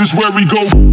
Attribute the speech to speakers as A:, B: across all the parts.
A: This is where we go.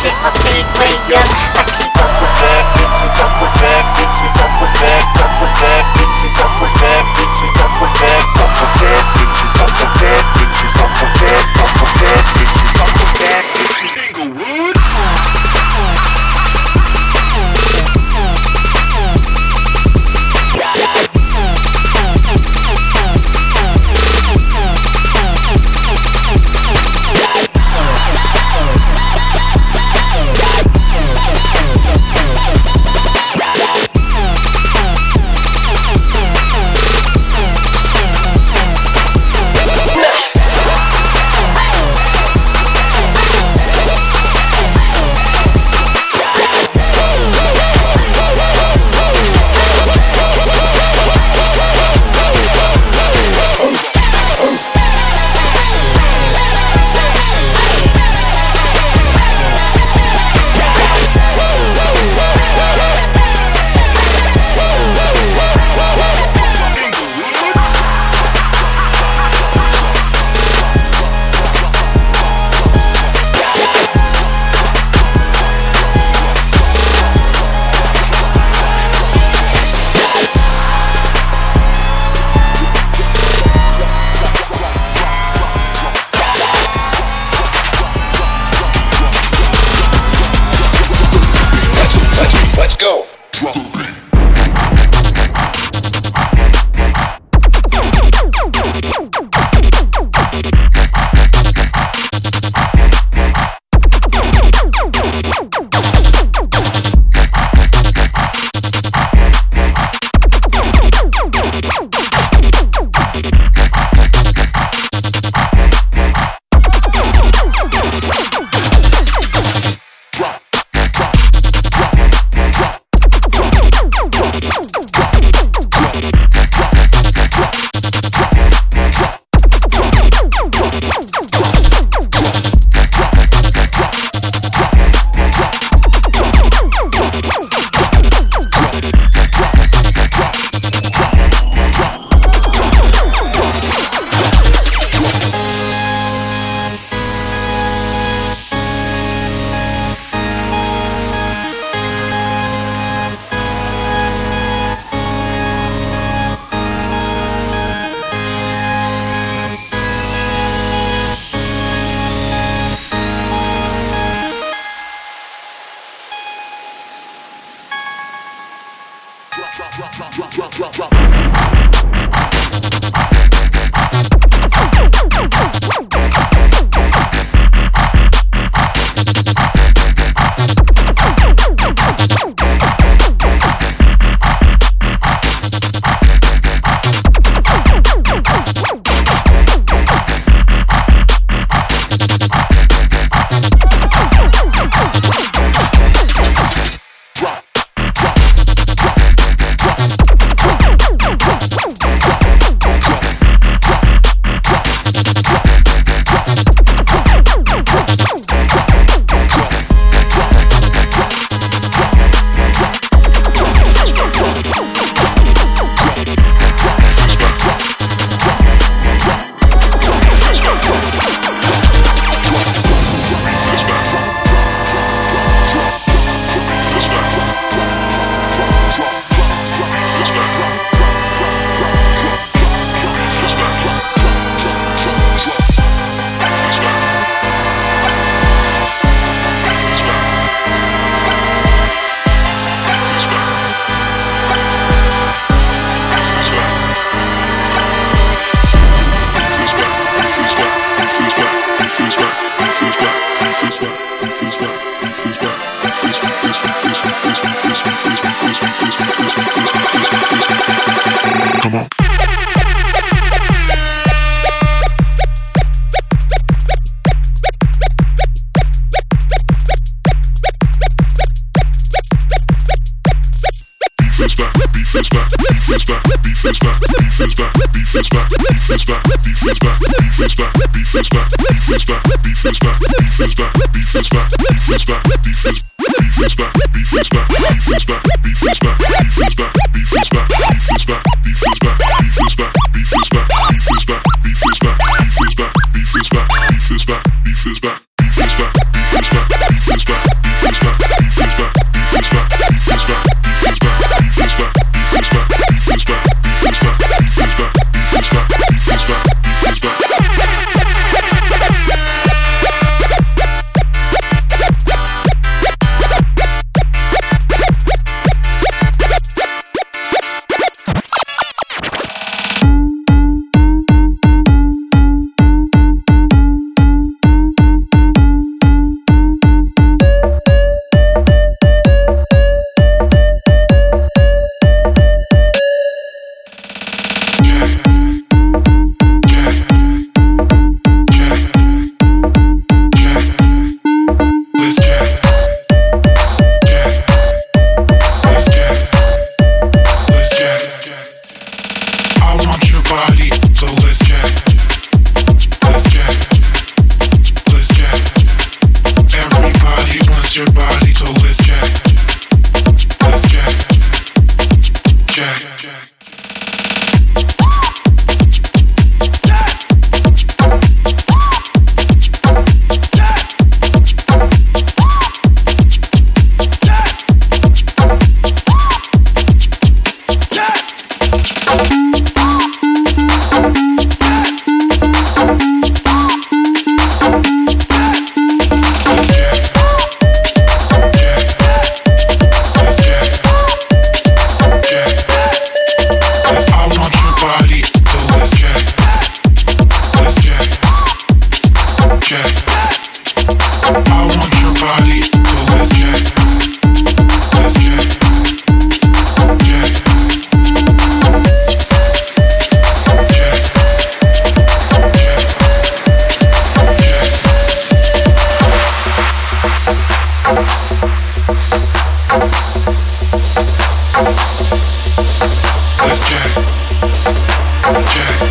A: shit,
B: Música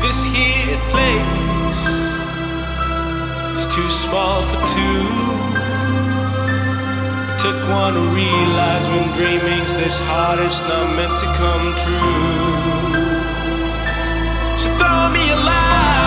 C: This here place is too small for two. It took one to realize when dreaming's this hard, it's not meant to come true. So throw me a line.